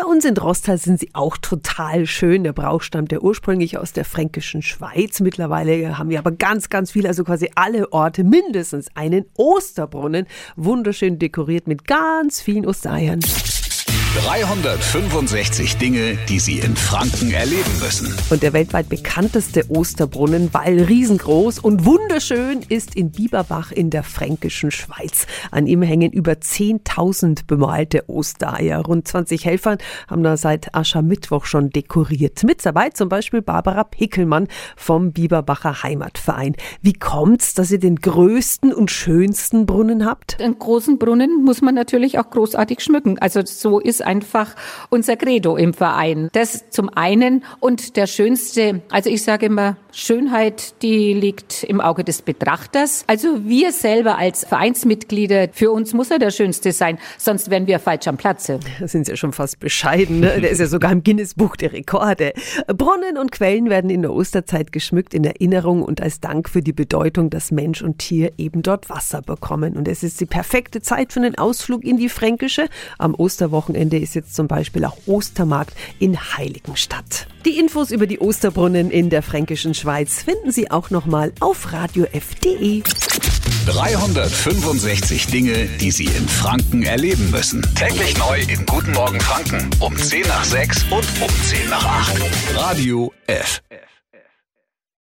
Bei uns in Rostal sind sie auch total schön. Der Brauch stammt ja ursprünglich aus der fränkischen Schweiz. Mittlerweile haben wir aber ganz, ganz viel, also quasi alle Orte mindestens einen Osterbrunnen. Wunderschön dekoriert mit ganz vielen Ostereiern. 365 Dinge, die Sie in Franken erleben müssen. Und der weltweit bekannteste Osterbrunnen, weil riesengroß und wunderschön, ist in Bieberbach in der fränkischen Schweiz. An ihm hängen über 10.000 bemalte Ostereier. Rund 20 Helfer haben da seit Aschermittwoch schon dekoriert. Mit dabei zum Beispiel Barbara Pickelmann vom Bieberbacher Heimatverein. Wie kommt's, dass ihr den größten und schönsten Brunnen habt? Einen großen Brunnen muss man natürlich auch großartig schmücken. Also so ist einfach unser Credo im Verein. Das zum einen und der schönste, also ich sage immer, Schönheit, die liegt im Auge des Betrachters. Also wir selber als Vereinsmitglieder, für uns muss er der schönste sein, sonst wären wir falsch am Platze. Da sind Sie ja schon fast bescheiden. Ne? Der ist ja sogar im Guinness-Buch der Rekorde. Brunnen und Quellen werden in der Osterzeit geschmückt in Erinnerung und als Dank für die Bedeutung, dass Mensch und Tier eben dort Wasser bekommen. Und es ist die perfekte Zeit für einen Ausflug in die Fränkische. Am Osterwochenende ist jetzt zum Beispiel auch Ostermarkt in Heiligenstadt. Die Infos über die Osterbrunnen in der fränkischen Schweiz finden Sie auch nochmal auf radiof.de. 365 Dinge, die Sie in Franken erleben müssen. Täglich neu in Guten Morgen Franken um 10 nach 6 und um 10 nach 8. Radio F.